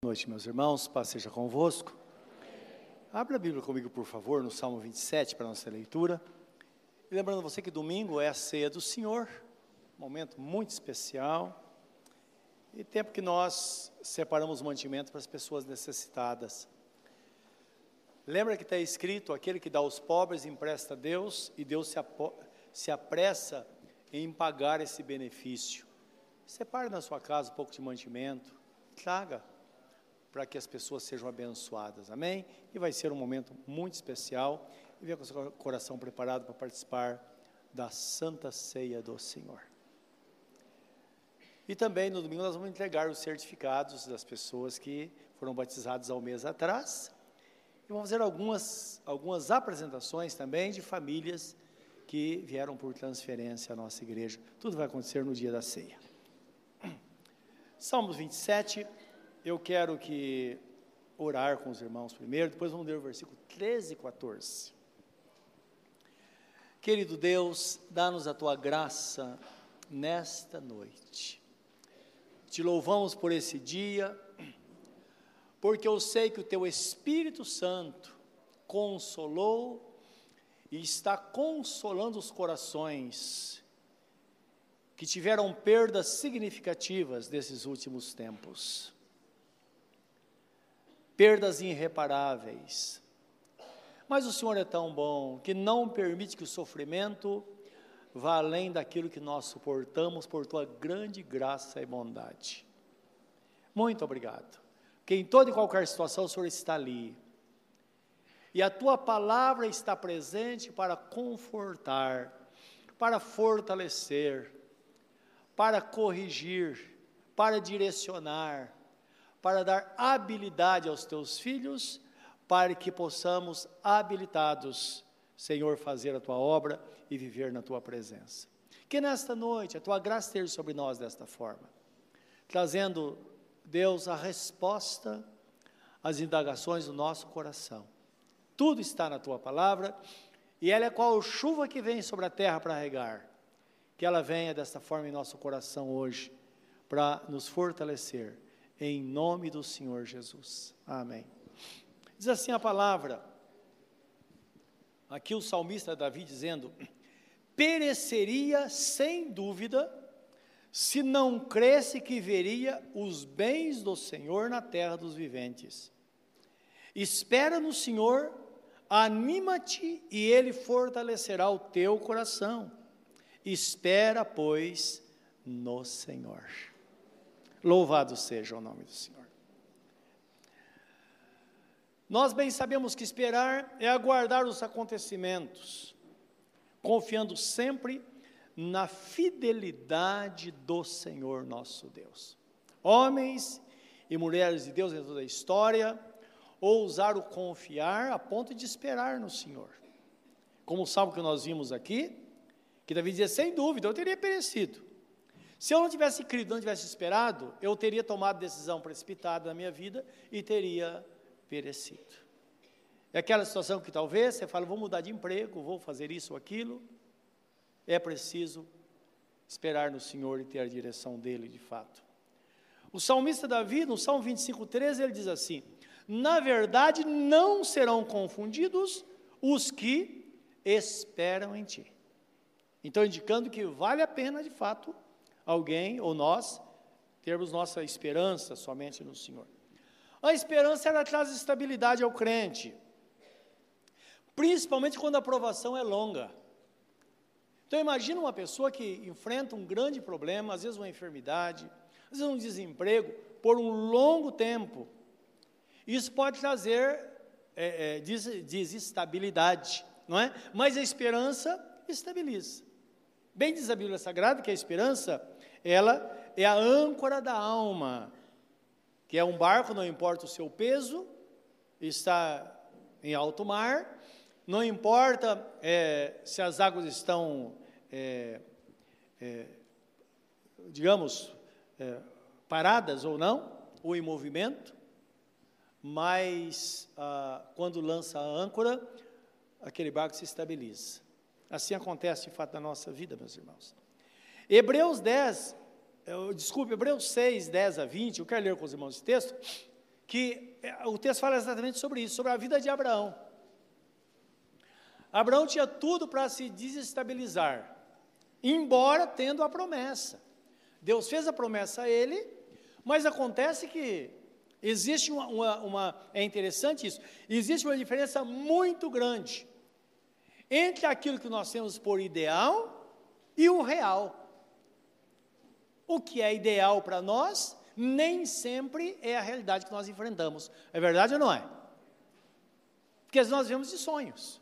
Boa noite, meus irmãos, paz seja convosco. Abra a Bíblia comigo, por favor, no Salmo 27 para a nossa leitura. E lembrando você que domingo é a ceia do Senhor, momento muito especial, e tempo que nós separamos mantimento para as pessoas necessitadas. Lembra que está escrito: aquele que dá aos pobres empresta a Deus, e Deus se, se apressa em pagar esse benefício. Separe na sua casa um pouco de mantimento, traga para que as pessoas sejam abençoadas. Amém? E vai ser um momento muito especial. E venha com seu coração preparado para participar da Santa Ceia do Senhor. E também no domingo nós vamos entregar os certificados das pessoas que foram batizadas há um mês atrás. E vamos fazer algumas, algumas apresentações também de famílias que vieram por transferência à nossa igreja. Tudo vai acontecer no dia da ceia. Salmos 27, eu quero que orar com os irmãos primeiro, depois vamos ler o versículo 13 e 14. Querido Deus, dá-nos a tua graça nesta noite. Te louvamos por esse dia, porque eu sei que o teu Espírito Santo consolou e está consolando os corações que tiveram perdas significativas desses últimos tempos perdas irreparáveis. Mas o Senhor é tão bom que não permite que o sofrimento vá além daquilo que nós suportamos por tua grande graça e bondade. Muito obrigado. Que em toda e qualquer situação o Senhor está ali. E a tua palavra está presente para confortar, para fortalecer, para corrigir, para direcionar, para dar habilidade aos teus filhos, para que possamos, habilitados, Senhor, fazer a tua obra e viver na tua presença. Que nesta noite a tua graça esteja sobre nós desta forma, trazendo, Deus, a resposta às indagações do nosso coração. Tudo está na tua palavra e ela é qual chuva que vem sobre a terra para regar. Que ela venha desta forma em nosso coração hoje, para nos fortalecer em nome do Senhor Jesus. Amém. Diz assim a palavra, aqui o salmista Davi dizendo: pereceria sem dúvida, se não cresce que veria os bens do Senhor na terra dos viventes. Espera no Senhor, anima-te e Ele fortalecerá o teu coração. Espera, pois, no Senhor. Louvado seja o nome do Senhor. Nós bem sabemos que esperar é aguardar os acontecimentos, confiando sempre na fidelidade do Senhor nosso Deus. Homens e mulheres de Deus em toda a história ousaram confiar a ponto de esperar no Senhor. Como o salmo que nós vimos aqui, que Davi dizia: sem dúvida, eu teria perecido. Se eu não tivesse crido, não tivesse esperado, eu teria tomado decisão precipitada na minha vida e teria perecido. É aquela situação que talvez você fala, vou mudar de emprego, vou fazer isso ou aquilo. É preciso esperar no Senhor e ter a direção dele de fato. O salmista Davi, no Salmo 25, 13, ele diz assim: Na verdade, não serão confundidos os que esperam em ti. Então, indicando que vale a pena, de fato, alguém ou nós termos nossa esperança somente no Senhor. A esperança ela traz estabilidade ao crente, principalmente quando a provação é longa. Então imagina uma pessoa que enfrenta um grande problema, às vezes uma enfermidade, às vezes um desemprego, por um longo tempo. Isso pode trazer é, é, des, desestabilidade, não é? Mas a esperança estabiliza. Bem diz a Bíblia Sagrada que a esperança ela é a âncora da alma, que é um barco, não importa o seu peso, está em alto mar, não importa é, se as águas estão, é, é, digamos, é, paradas ou não, ou em movimento, mas ah, quando lança a âncora, aquele barco se estabiliza. Assim acontece de fato na nossa vida, meus irmãos. Hebreus 10, desculpe, Hebreus 6, 10 a 20, eu quero ler com os irmãos esse texto, que é, o texto fala exatamente sobre isso, sobre a vida de Abraão. Abraão tinha tudo para se desestabilizar, embora tendo a promessa. Deus fez a promessa a ele, mas acontece que existe uma, uma, uma, é interessante isso, existe uma diferença muito grande entre aquilo que nós temos por ideal e o real. O que é ideal para nós nem sempre é a realidade que nós enfrentamos. É verdade ou não é? Porque nós vemos de sonhos.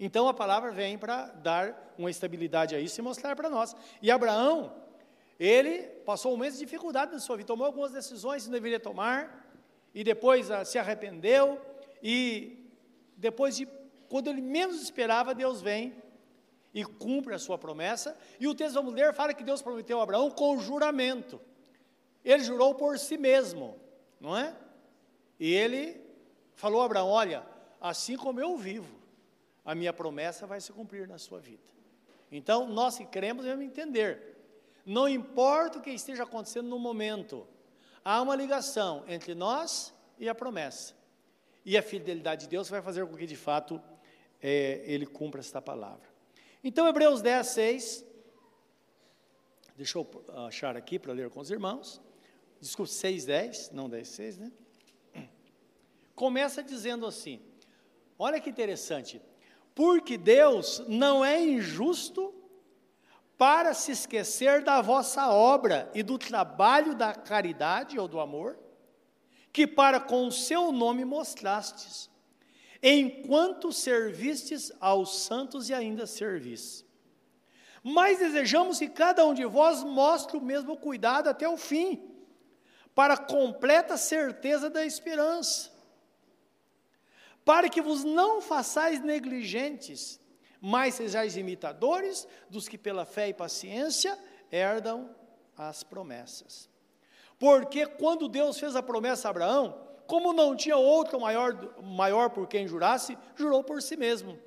Então a palavra vem para dar uma estabilidade a isso e mostrar para nós. E Abraão, ele passou um mês de dificuldade na sua vida, tomou algumas decisões que não deveria tomar, e depois ah, se arrependeu, e depois de, quando ele menos esperava, Deus vem e cumpre a sua promessa. E o texto, vamos ler, fala que Deus prometeu a Abraão com juramento. Ele jurou por si mesmo, não é? E ele falou a Abraão: Olha, assim como eu vivo, a minha promessa vai se cumprir na sua vida. Então, nós que cremos devemos entender, não importa o que esteja acontecendo no momento, há uma ligação entre nós e a promessa. E a fidelidade de Deus vai fazer com que, de fato, é, ele cumpra esta palavra. Então, Hebreus 10, 6. Deixa eu achar aqui para ler com os irmãos. Desculpe, 6, 10, não 10, 6, né? Começa dizendo assim: olha que interessante porque Deus não é injusto para se esquecer da vossa obra e do trabalho da caridade ou do amor, que para com o seu nome mostrastes, enquanto servistes aos santos e ainda servis. Mas desejamos que cada um de vós mostre o mesmo cuidado até o fim, para completa certeza da esperança para que vos não façais negligentes, mas sejais imitadores dos que pela fé e paciência herdam as promessas. Porque quando Deus fez a promessa a Abraão, como não tinha outro maior, maior por quem jurasse, jurou por si mesmo.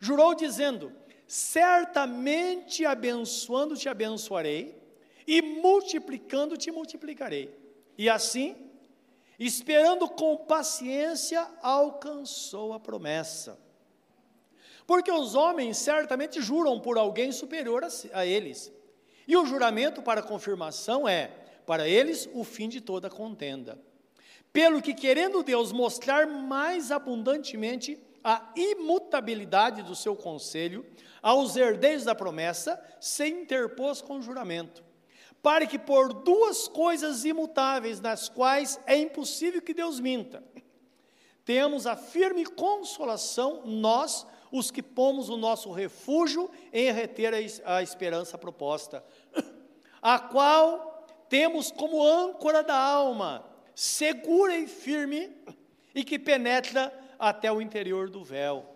Jurou dizendo: Certamente abençoando te abençoarei, e multiplicando te multiplicarei. E assim esperando com paciência, alcançou a promessa. Porque os homens certamente juram por alguém superior a, a eles. E o juramento para confirmação é, para eles, o fim de toda contenda. Pelo que, querendo Deus mostrar mais abundantemente a imutabilidade do seu conselho aos herdeiros da promessa, se interpôs com juramento para que por duas coisas imutáveis, nas quais é impossível que Deus minta, tenhamos a firme consolação, nós, os que pomos o nosso refúgio em reter a esperança proposta, a qual temos como âncora da alma, segura e firme, e que penetra até o interior do véu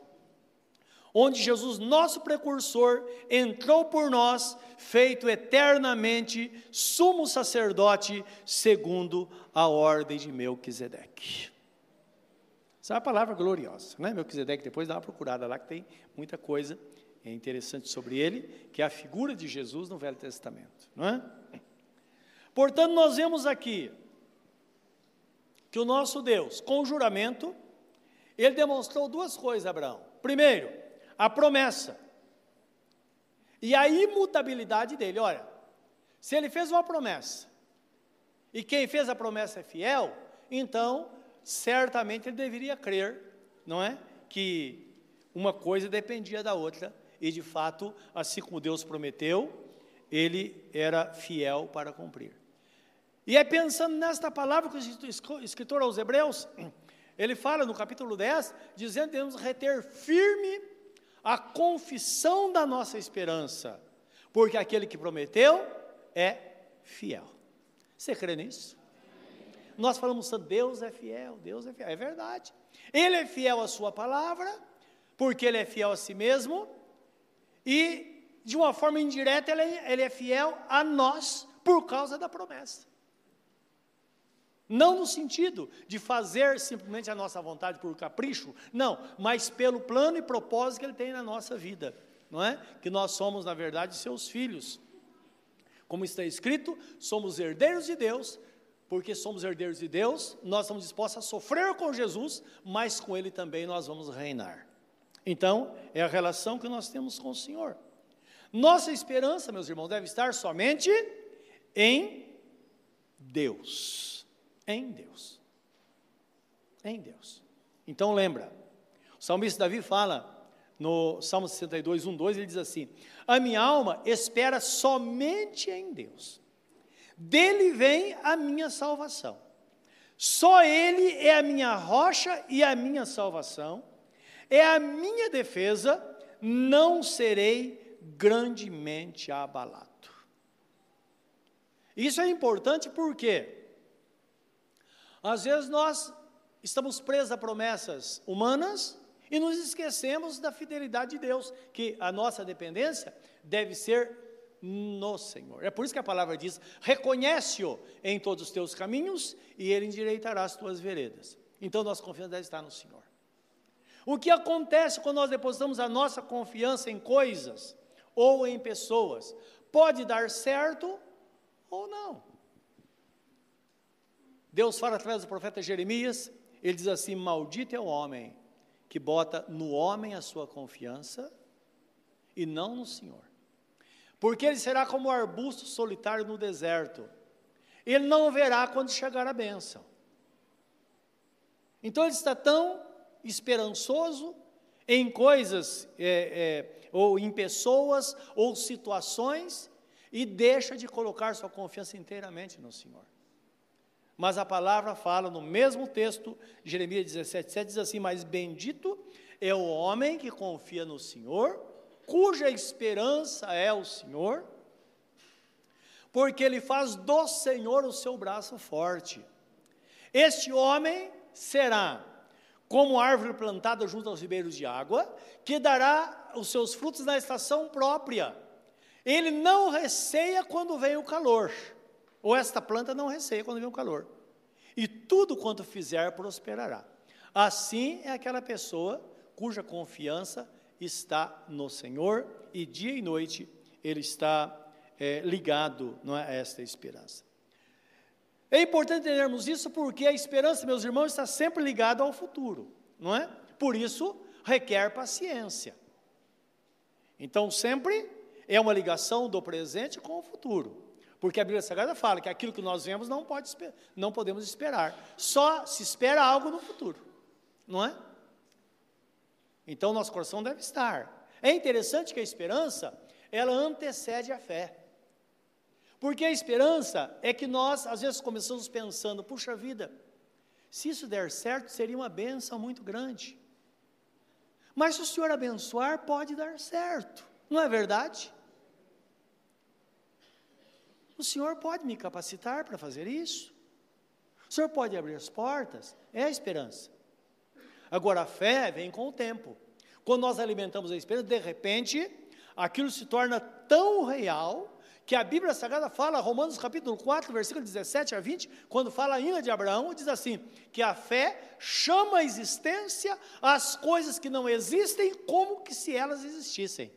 onde Jesus, nosso precursor, entrou por nós, feito eternamente sumo sacerdote, segundo a ordem de Melquisedeque. Essa é a palavra gloriosa, né? Melquisedeque, depois dá uma procurada lá, que tem muita coisa interessante sobre ele, que é a figura de Jesus no Velho Testamento, não é? Portanto, nós vemos aqui que o nosso Deus, com juramento, ele demonstrou duas coisas, Abraão. Primeiro, a promessa e a imutabilidade dele. Olha, se ele fez uma promessa e quem fez a promessa é fiel, então certamente ele deveria crer, não é? Que uma coisa dependia da outra e de fato, assim como Deus prometeu, ele era fiel para cumprir. E é pensando nesta palavra que o escritor aos Hebreus, ele fala no capítulo 10, dizendo que devemos reter firme a confissão da nossa esperança, porque aquele que prometeu é fiel. Você crê nisso? Nós falamos, Deus é fiel, Deus é fiel, é verdade. Ele é fiel à sua palavra, porque ele é fiel a si mesmo, e de uma forma indireta ele é, é fiel a nós por causa da promessa. Não no sentido de fazer simplesmente a nossa vontade por capricho, não, mas pelo plano e propósito que Ele tem na nossa vida, não é? Que nós somos, na verdade, seus filhos. Como está escrito, somos herdeiros de Deus, porque somos herdeiros de Deus, nós estamos dispostos a sofrer com Jesus, mas com Ele também nós vamos reinar. Então, é a relação que nós temos com o Senhor. Nossa esperança, meus irmãos, deve estar somente em Deus. Em Deus. Em Deus. Então, lembra, o salmista Davi fala no Salmo 62, 1, 2, ele diz assim: A minha alma espera somente em Deus dele vem a minha salvação. Só Ele é a minha rocha e a minha salvação, é a minha defesa, não serei grandemente abalado. Isso é importante porque, às vezes, nós estamos presos a promessas humanas e nos esquecemos da fidelidade de Deus, que a nossa dependência deve ser no Senhor. É por isso que a palavra diz: reconhece-o em todos os teus caminhos e ele endireitará as tuas veredas. Então, nossa confiança deve estar no Senhor. O que acontece quando nós depositamos a nossa confiança em coisas ou em pessoas? Pode dar certo ou não. Deus fala através do profeta Jeremias, ele diz assim: Maldito é o homem que bota no homem a sua confiança e não no Senhor porque ele será como um arbusto solitário no deserto. Ele não verá quando chegar a bênção. Então ele está tão esperançoso em coisas, é, é, ou em pessoas, ou situações, e deixa de colocar sua confiança inteiramente no Senhor. Mas a palavra fala no mesmo texto, Jeremias 17, 7, diz assim: Mas bendito é o homem que confia no Senhor cuja esperança é o Senhor, porque ele faz do Senhor o seu braço forte. Este homem será como árvore plantada junto aos ribeiros de água, que dará os seus frutos na estação própria. Ele não receia quando vem o calor, ou esta planta não receia quando vem o calor. E tudo quanto fizer prosperará. Assim é aquela pessoa cuja confiança está no Senhor e dia e noite ele está é, ligado não é, a esta esperança. É importante entendermos isso porque a esperança, meus irmãos, está sempre ligada ao futuro, não é? Por isso, requer paciência. Então, sempre é uma ligação do presente com o futuro. Porque a Bíblia Sagrada fala que aquilo que nós vemos não, pode, não podemos esperar. Só se espera algo no futuro, não é? Então, nosso coração deve estar. É interessante que a esperança, ela antecede a fé. Porque a esperança é que nós, às vezes, começamos pensando, puxa vida, se isso der certo, seria uma benção muito grande. Mas se o Senhor abençoar, pode dar certo, não é verdade? O Senhor pode me capacitar para fazer isso. O Senhor pode abrir as portas, é a esperança. Agora, a fé vem com o tempo. Quando nós alimentamos a esperança, de repente, aquilo se torna tão real que a Bíblia Sagrada fala, Romanos capítulo 4, versículo 17 a 20, quando fala ainda de Abraão, diz assim: que a fé chama a existência as coisas que não existem como que se elas existissem.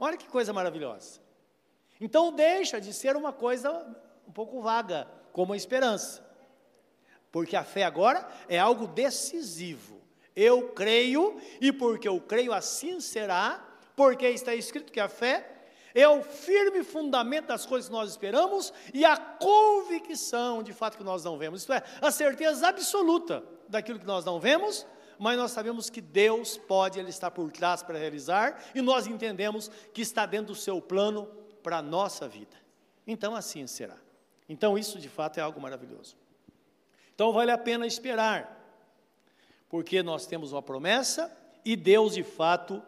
Olha que coisa maravilhosa. Então deixa de ser uma coisa um pouco vaga, como a esperança. Porque a fé agora é algo decisivo. Eu creio, e porque eu creio, assim será, porque está escrito que a fé é o firme fundamento das coisas que nós esperamos e a convicção de fato que nós não vemos. Isto é, a certeza absoluta daquilo que nós não vemos, mas nós sabemos que Deus pode, Ele está por trás para realizar, e nós entendemos que está dentro do seu plano para a nossa vida. Então assim será. Então isso de fato é algo maravilhoso. Então vale a pena esperar, porque nós temos uma promessa e Deus de fato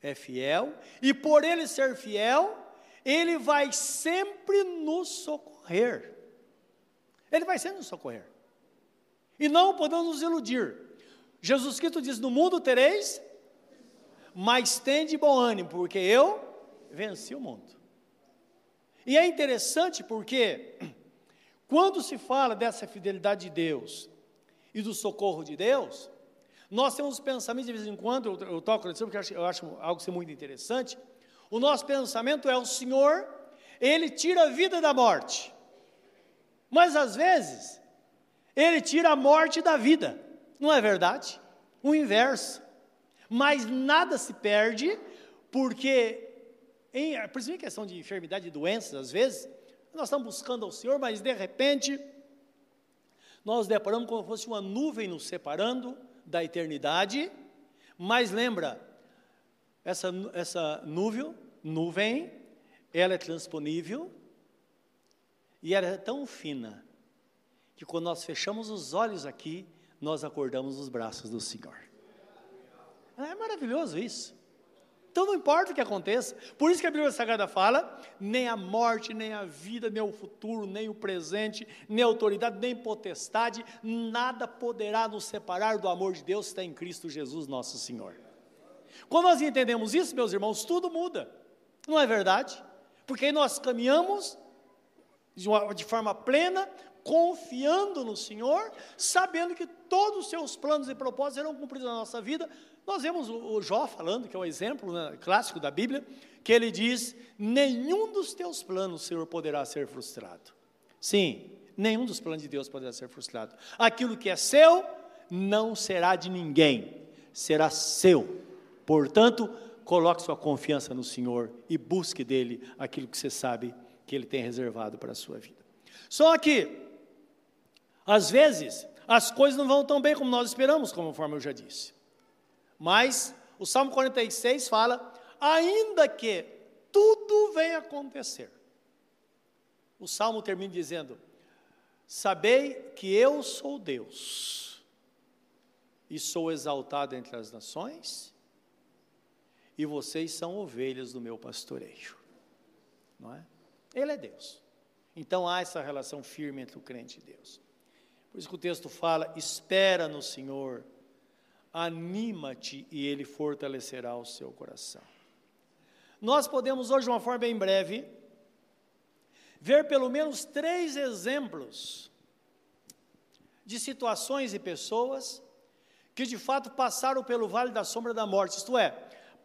é fiel, e por ele ser fiel, ele vai sempre nos socorrer. Ele vai sempre nos socorrer. E não podemos nos iludir. Jesus Cristo diz: No mundo tereis, mas tende bom ânimo, porque eu venci o mundo. E é interessante porque quando se fala dessa fidelidade de Deus e do socorro de Deus, nós temos pensamentos de vez em quando, eu, eu toco nisso porque eu acho, eu acho algo muito interessante. O nosso pensamento é: o Senhor, Ele tira a vida da morte. Mas às vezes, ele tira a morte da vida, não é verdade? O inverso. Mas nada se perde, porque, em, principalmente em questão de enfermidade e doenças, às vezes, nós estamos buscando ao Senhor, mas de repente, nós deparamos como se fosse uma nuvem nos separando da eternidade, mas lembra, essa, essa nuvem, nuvem, ela é transponível, e ela é tão fina, que quando nós fechamos os olhos aqui, nós acordamos os braços do Senhor. É maravilhoso isso. Então não importa o que aconteça, por isso que a Bíblia Sagrada fala: nem a morte, nem a vida, nem o futuro, nem o presente, nem autoridade, nem potestade, nada poderá nos separar do amor de Deus que está em Cristo Jesus, nosso Senhor. Quando nós entendemos isso, meus irmãos, tudo muda, não é verdade? Porque aí nós caminhamos de, uma, de forma plena, confiando no Senhor, sabendo que todos os seus planos e propósitos serão cumpridos na nossa vida. Nós vemos o, Jó falando, que é um exemplo né, clássico da Bíblia, que ele diz: Nenhum dos teus planos, Senhor, poderá ser frustrado. Sim, nenhum dos planos de Deus poderá ser frustrado. Aquilo que é seu não será de ninguém, será seu. Portanto, coloque sua confiança no Senhor e busque dele aquilo que você sabe que Ele tem reservado para a sua vida. Só que, às vezes, as coisas não vão tão bem como nós esperamos, conforme eu já disse. Mas o Salmo 46 fala: ainda que tudo venha acontecer. O Salmo termina dizendo: Sabei que eu sou Deus, e sou exaltado entre as nações, e vocês são ovelhas do meu pastoreio. Não é? Ele é Deus. Então há essa relação firme entre o crente e Deus. Por isso que o texto fala: espera no Senhor, anima-te e Ele fortalecerá o seu coração. Nós podemos hoje, de uma forma bem breve, ver pelo menos três exemplos de situações e pessoas que de fato passaram pelo vale da sombra da morte, isto é,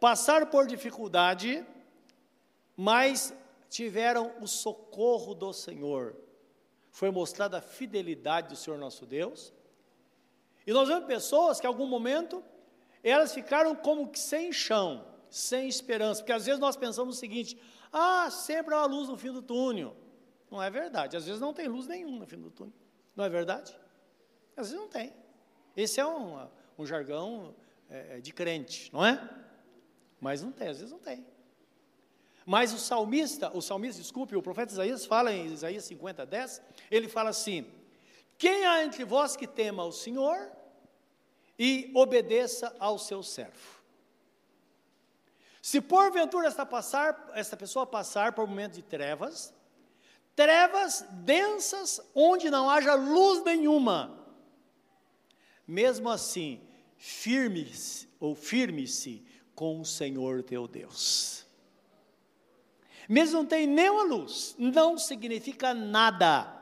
passaram por dificuldade, mas tiveram o socorro do Senhor. Foi mostrada a fidelidade do Senhor nosso Deus. E nós vemos pessoas que, em algum momento, elas ficaram como que sem chão, sem esperança, porque às vezes nós pensamos o seguinte: ah, sempre há uma luz no fim do túnel. Não é verdade, às vezes não tem luz nenhuma no fim do túnel. Não é verdade? Às vezes não tem. Esse é um, um jargão é, de crente, não é? Mas não tem, às vezes não tem. Mas o salmista, o salmista, desculpe, o profeta Isaías fala em Isaías 50, 10, ele fala assim: Quem há entre vós que tema o Senhor e obedeça ao seu servo? Se porventura esta, passar, esta pessoa passar por um momento de trevas, trevas densas onde não haja luz nenhuma, mesmo assim, firme-se ou firme-se com o Senhor teu Deus. Mesmo não tem nenhuma luz, não significa nada.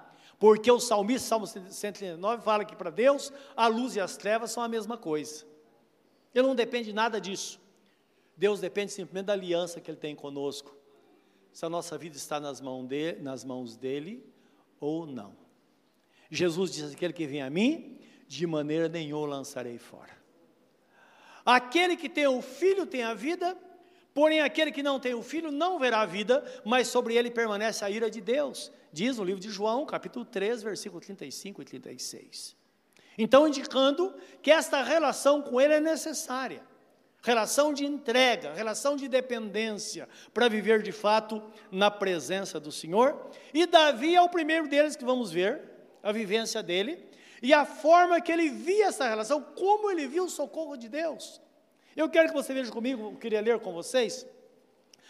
Porque o salmista, Salmo 139, fala que para Deus a luz e as trevas são a mesma coisa. Ele não depende de nada disso. Deus depende simplesmente da aliança que Ele tem conosco. Se a nossa vida está nas, mãos dele, nas mãos dele ou não. Jesus disse: Aquele que vem a mim, de maneira nenhuma lançarei fora. Aquele que tem o filho tem a vida, Porém, aquele que não tem o filho não verá a vida, mas sobre ele permanece a ira de Deus. Diz no livro de João, capítulo 3, versículo 35 e 36. Então, indicando que esta relação com ele é necessária. Relação de entrega, relação de dependência, para viver de fato na presença do Senhor. E Davi é o primeiro deles que vamos ver, a vivência dele, e a forma que ele via essa relação, como ele viu o socorro de Deus. Eu quero que você veja comigo, eu queria ler com vocês,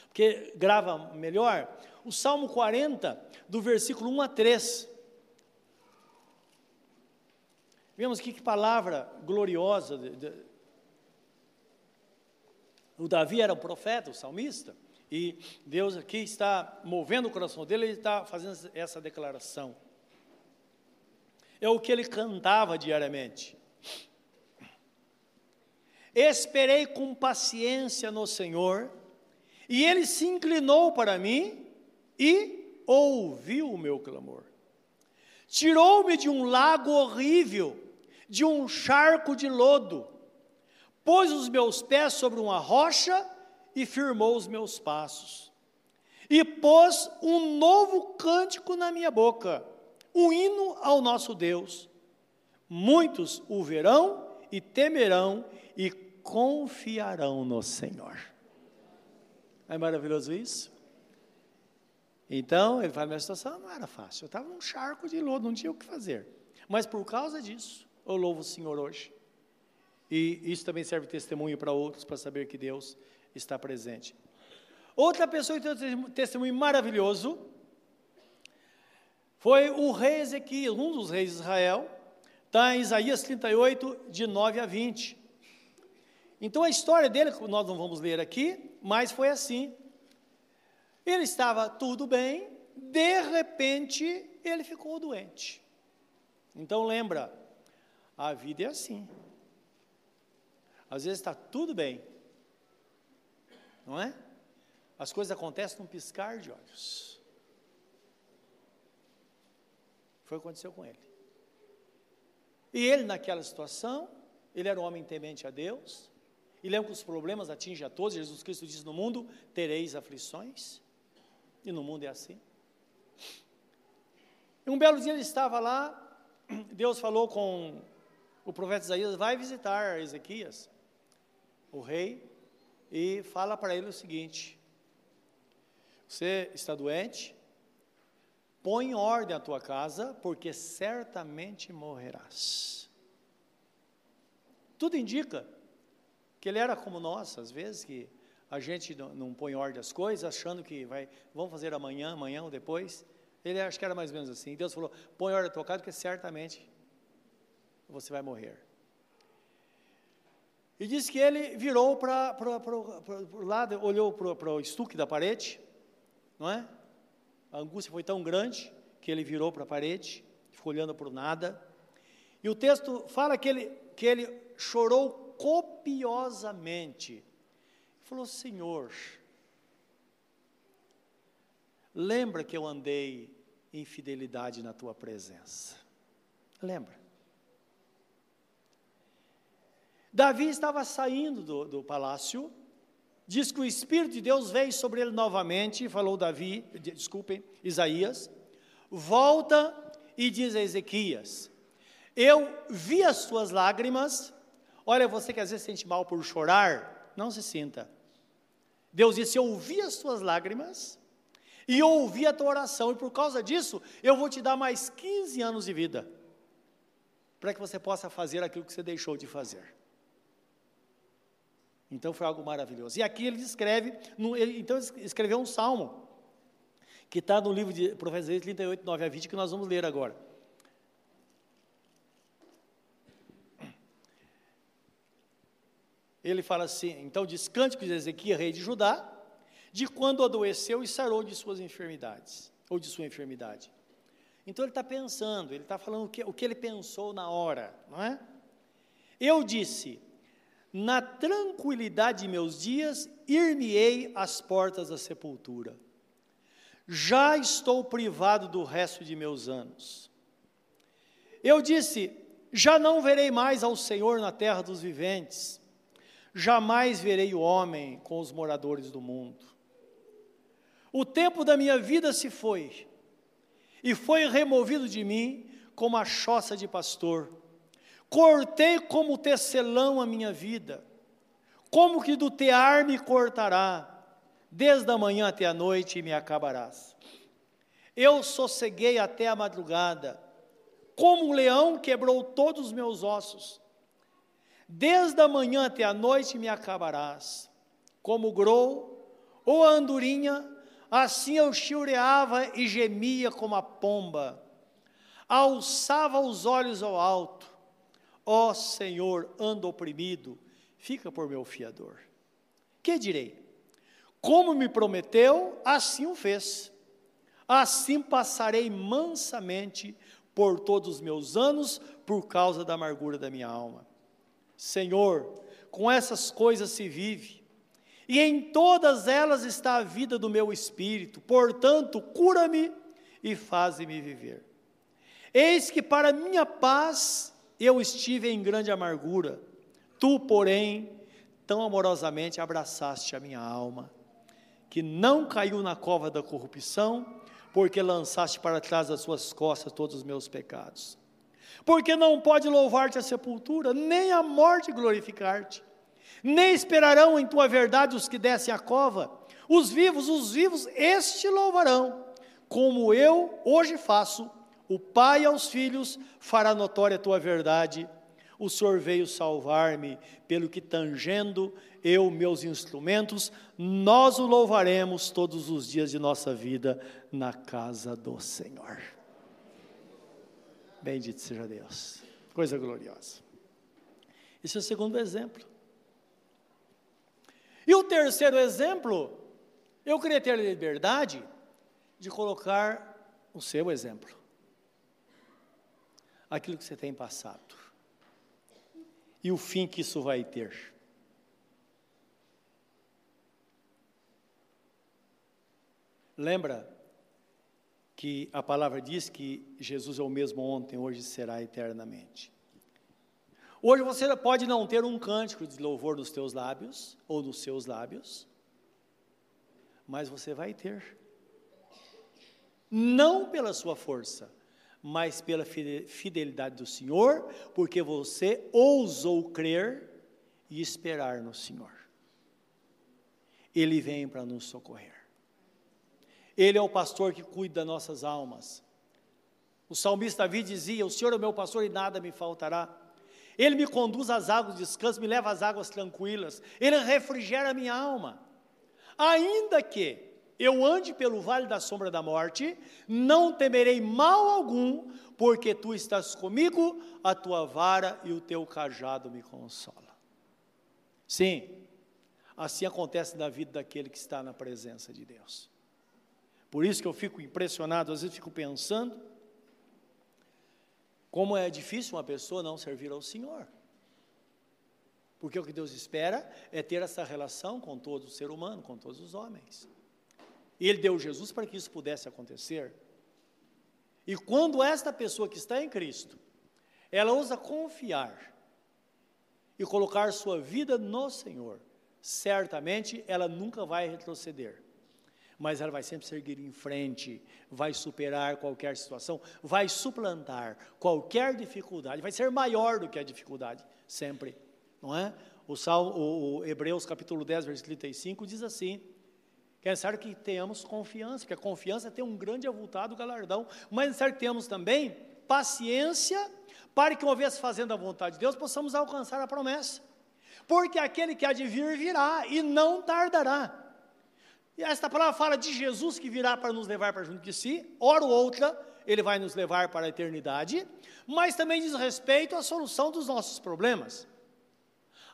porque grava melhor, o Salmo 40, do versículo 1 a 3. Vemos aqui que palavra gloriosa. De, de, o Davi era um profeta, o salmista, e Deus aqui está movendo o coração dele, ele está fazendo essa declaração. É o que ele cantava diariamente. Esperei com paciência no Senhor, e ele se inclinou para mim e ouviu o meu clamor. tirou-me de um lago horrível, de um charco de lodo, pôs os meus pés sobre uma rocha e firmou os meus passos. E pôs um novo cântico na minha boca, um hino ao nosso Deus. Muitos o verão e temerão e confiarão no Senhor. É maravilhoso isso? Então, ele fala: minha situação não era fácil, eu estava num charco de lodo, não tinha o que fazer. Mas por causa disso, eu louvo o Senhor hoje. E isso também serve testemunho para outros, para saber que Deus está presente. Outra pessoa que tem um testemunho maravilhoso foi o rei Ezequiel, um dos reis de Israel, está em Isaías 38, de 9 a 20. Então a história dele, nós não vamos ler aqui, mas foi assim. Ele estava tudo bem, de repente ele ficou doente. Então lembra, a vida é assim. Às vezes está tudo bem, não é? As coisas acontecem num piscar de olhos. Foi o que aconteceu com ele. E ele, naquela situação, ele era um homem temente a Deus, e lembra que os problemas atingem a todos, Jesus Cristo diz: No mundo tereis aflições, e no mundo é assim. E um belo dia ele estava lá, Deus falou com o profeta Isaías: Vai visitar Ezequias, o rei, e fala para ele o seguinte: Você está doente? Põe em ordem a tua casa, porque certamente morrerás. Tudo indica que ele era como nós, às vezes, que a gente não, põe em ordem as coisas, achando que vai, vamos fazer amanhã, amanhã ou depois. Ele acho que era mais ou menos assim. Deus falou: põe em ordem a tua casa, porque certamente você vai morrer. E disse que ele virou para o lado, olhou para o estuque da parede, não é? A angústia foi tão grande que ele virou para a parede, ficou olhando para o nada. E o texto fala que ele, que ele chorou copiosamente falou: Senhor, lembra que eu andei em fidelidade na tua presença. Lembra? Davi estava saindo do, do palácio, diz que o Espírito de Deus veio sobre ele novamente, falou Davi, desculpem, Isaías, volta e diz a Ezequias: Eu vi as tuas lágrimas, olha, você que às vezes sente mal por chorar, não se sinta. Deus disse: Eu ouvi as tuas lágrimas e ouvi a tua oração, e por causa disso eu vou te dar mais 15 anos de vida, para que você possa fazer aquilo que você deixou de fazer. Então foi algo maravilhoso. E aqui ele descreve, ele, então escreveu um salmo, que está no livro de Profetas 38, 9 a 20, que nós vamos ler agora. Ele fala assim: então diz Cântico de Ezequiel, rei de Judá, de quando adoeceu e sarou de suas enfermidades, ou de sua enfermidade. Então ele está pensando, ele está falando o que, o que ele pensou na hora, não é? Eu disse: na tranquilidade de meus dias, ir-me-ei às portas da sepultura. Já estou privado do resto de meus anos. Eu disse: já não verei mais ao Senhor na terra dos viventes jamais verei o homem com os moradores do mundo. O tempo da minha vida se foi, e foi removido de mim como a choça de pastor. Cortei como tecelão a minha vida, como que do tear me cortará, desde a manhã até a noite me acabarás. Eu sosseguei até a madrugada, como um leão quebrou todos os meus ossos Desde a manhã até a noite me acabarás. Como o grou ou a andorinha, assim eu chiureava e gemia como a pomba. Alçava os olhos ao alto. Ó oh, Senhor, ando oprimido, fica por meu fiador. Que direi? Como me prometeu, assim o fez. Assim passarei mansamente por todos os meus anos, por causa da amargura da minha alma. Senhor, com essas coisas se vive, e em todas elas está a vida do meu espírito, portanto, cura-me e faze-me viver. Eis que para minha paz eu estive em grande amargura, tu, porém, tão amorosamente abraçaste a minha alma, que não caiu na cova da corrupção, porque lançaste para trás das suas costas todos os meus pecados. Porque não pode louvar-te a sepultura, nem a morte glorificar-te, nem esperarão em tua verdade os que descem a cova, os vivos, os vivos, este louvarão, como eu hoje faço o pai aos filhos fará notória a tua verdade. O Senhor veio salvar-me, pelo que tangendo eu meus instrumentos, nós o louvaremos todos os dias de nossa vida na casa do Senhor. Bendito seja Deus. Coisa gloriosa. Esse é o segundo exemplo. E o terceiro exemplo, eu queria ter a liberdade de colocar o seu exemplo aquilo que você tem passado e o fim que isso vai ter. Lembra que a palavra diz que Jesus é o mesmo ontem, hoje será eternamente. Hoje você pode não ter um cântico de louvor dos teus lábios ou dos seus lábios, mas você vai ter. Não pela sua força, mas pela fidelidade do Senhor, porque você ousou crer e esperar no Senhor. Ele vem para nos socorrer. Ele é o pastor que cuida das nossas almas. O salmista Davi dizia: O Senhor é o meu pastor e nada me faltará. Ele me conduz às águas de descanso, me leva às águas tranquilas. Ele refrigera a minha alma. Ainda que eu ande pelo vale da sombra da morte, não temerei mal algum, porque tu estás comigo, a tua vara e o teu cajado me consola. Sim, assim acontece na vida daquele que está na presença de Deus. Por isso que eu fico impressionado, às vezes fico pensando, como é difícil uma pessoa não servir ao Senhor. Porque o que Deus espera é ter essa relação com todo o ser humano, com todos os homens. E ele deu Jesus para que isso pudesse acontecer. E quando esta pessoa que está em Cristo, ela ousa confiar e colocar sua vida no Senhor, certamente ela nunca vai retroceder. Mas ela vai sempre seguir em frente, vai superar qualquer situação, vai suplantar qualquer dificuldade, vai ser maior do que a dificuldade, sempre, não é? O, Salmo, o, o Hebreus capítulo 10, versículo 35 diz assim: que é necessário que tenhamos confiança, porque a confiança tem um grande avultado galardão, mas é necessário que tenhamos também paciência, para que, uma vez fazendo a vontade de Deus, possamos alcançar a promessa. Porque aquele que há de vir, virá, e não tardará. E esta palavra fala de Jesus que virá para nos levar para junto de si, hora ou outra, ele vai nos levar para a eternidade, mas também diz respeito à solução dos nossos problemas.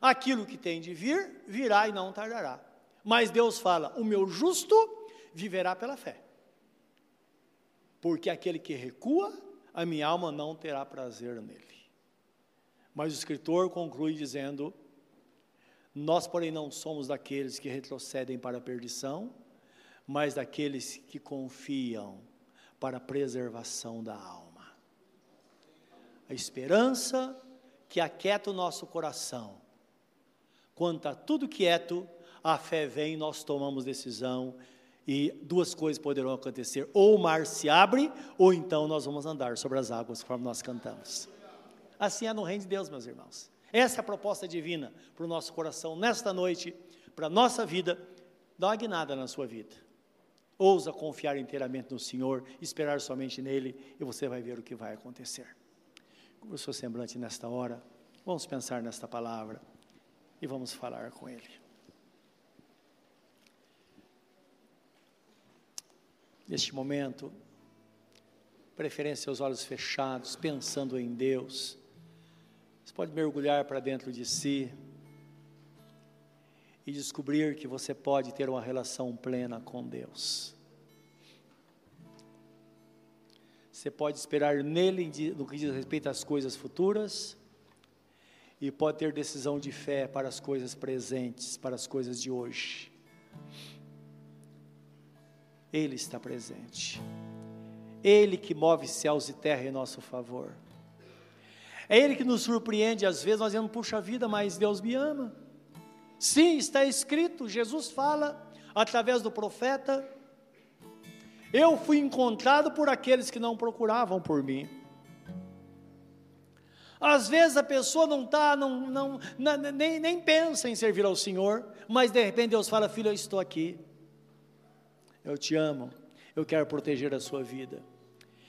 Aquilo que tem de vir, virá e não tardará. Mas Deus fala: o meu justo viverá pela fé. Porque aquele que recua, a minha alma não terá prazer nele. Mas o escritor conclui dizendo: Nós, porém, não somos daqueles que retrocedem para a perdição, mas daqueles que confiam para a preservação da alma. A esperança que aquieta o nosso coração, quanto a tudo quieto, a fé vem, nós tomamos decisão e duas coisas poderão acontecer: ou o mar se abre, ou então nós vamos andar sobre as águas, conforme nós cantamos. Assim é no reino de Deus, meus irmãos. Essa é a proposta divina para o nosso coração nesta noite, para a nossa vida. Dá uma guinada na sua vida. Ousa confiar inteiramente no Senhor, esperar somente nele, e você vai ver o que vai acontecer. Com o seu semblante nesta hora, vamos pensar nesta palavra e vamos falar com Ele. neste momento, preferência seus olhos fechados, pensando em Deus. Você pode mergulhar para dentro de si e descobrir que você pode ter uma relação plena com Deus. Você pode esperar nele no que diz respeito às coisas futuras e pode ter decisão de fé para as coisas presentes, para as coisas de hoje. Ele está presente. Ele que move céus e terra em nosso favor. É Ele que nos surpreende, às vezes nós dizemos, puxa vida, mas Deus me ama. Sim, está escrito, Jesus fala através do profeta, eu fui encontrado por aqueles que não procuravam por mim. Às vezes a pessoa não está, não, não, nem, nem pensa em servir ao Senhor, mas de repente Deus fala: Filho, eu estou aqui, eu te amo, eu quero proteger a sua vida,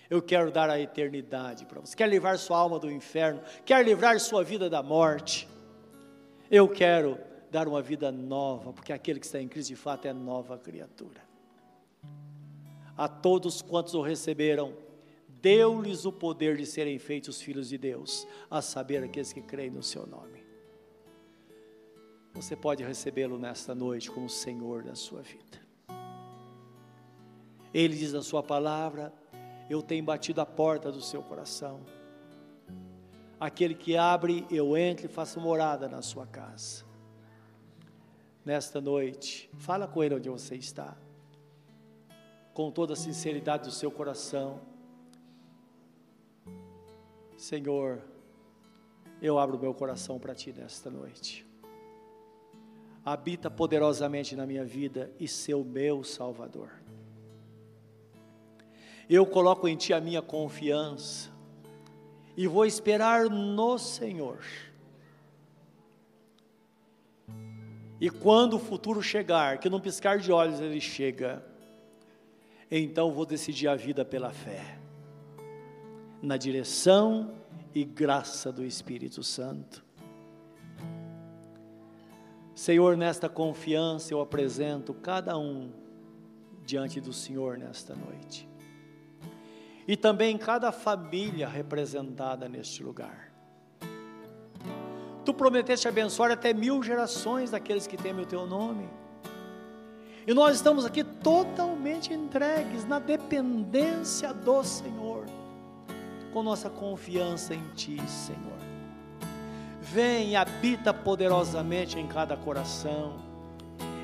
eu quero dar a eternidade para você, quer livrar sua alma do inferno, quer livrar sua vida da morte, eu quero dar uma vida nova, porque aquele que está em Cristo de fato é nova criatura. A todos quantos o receberam, deu-lhes o poder de serem feitos filhos de Deus, a saber, aqueles que creem no seu nome. Você pode recebê-lo nesta noite como Senhor da sua vida. Ele diz na sua palavra: Eu tenho batido a porta do seu coração. Aquele que abre, eu entro e faço morada na sua casa. Nesta noite, fala com ele onde você está, com toda a sinceridade do seu coração Senhor, eu abro meu coração para Ti nesta noite. Habita poderosamente na minha vida e ser o meu Salvador. Eu coloco em Ti a minha confiança e vou esperar no Senhor. E quando o futuro chegar, que num piscar de olhos ele chega, então vou decidir a vida pela fé na direção e graça do Espírito Santo. Senhor, nesta confiança eu apresento cada um diante do Senhor nesta noite. E também cada família representada neste lugar. Tu prometeste abençoar até mil gerações daqueles que temem o teu nome. E nós estamos aqui totalmente entregues na dependência do Senhor com nossa confiança em Ti, Senhor. Vem e habita poderosamente em cada coração,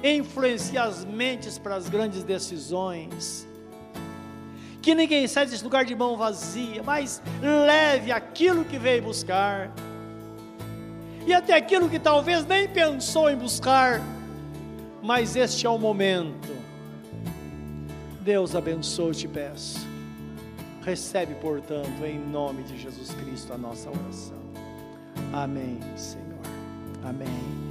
influencia as mentes para as grandes decisões. Que ninguém saia desse lugar de mão vazia, mas leve aquilo que veio buscar, e até aquilo que talvez nem pensou em buscar, mas este é o momento. Deus abençoe, te peço. Recebe, portanto, em nome de Jesus Cristo, a nossa oração. Amém, Senhor. Amém.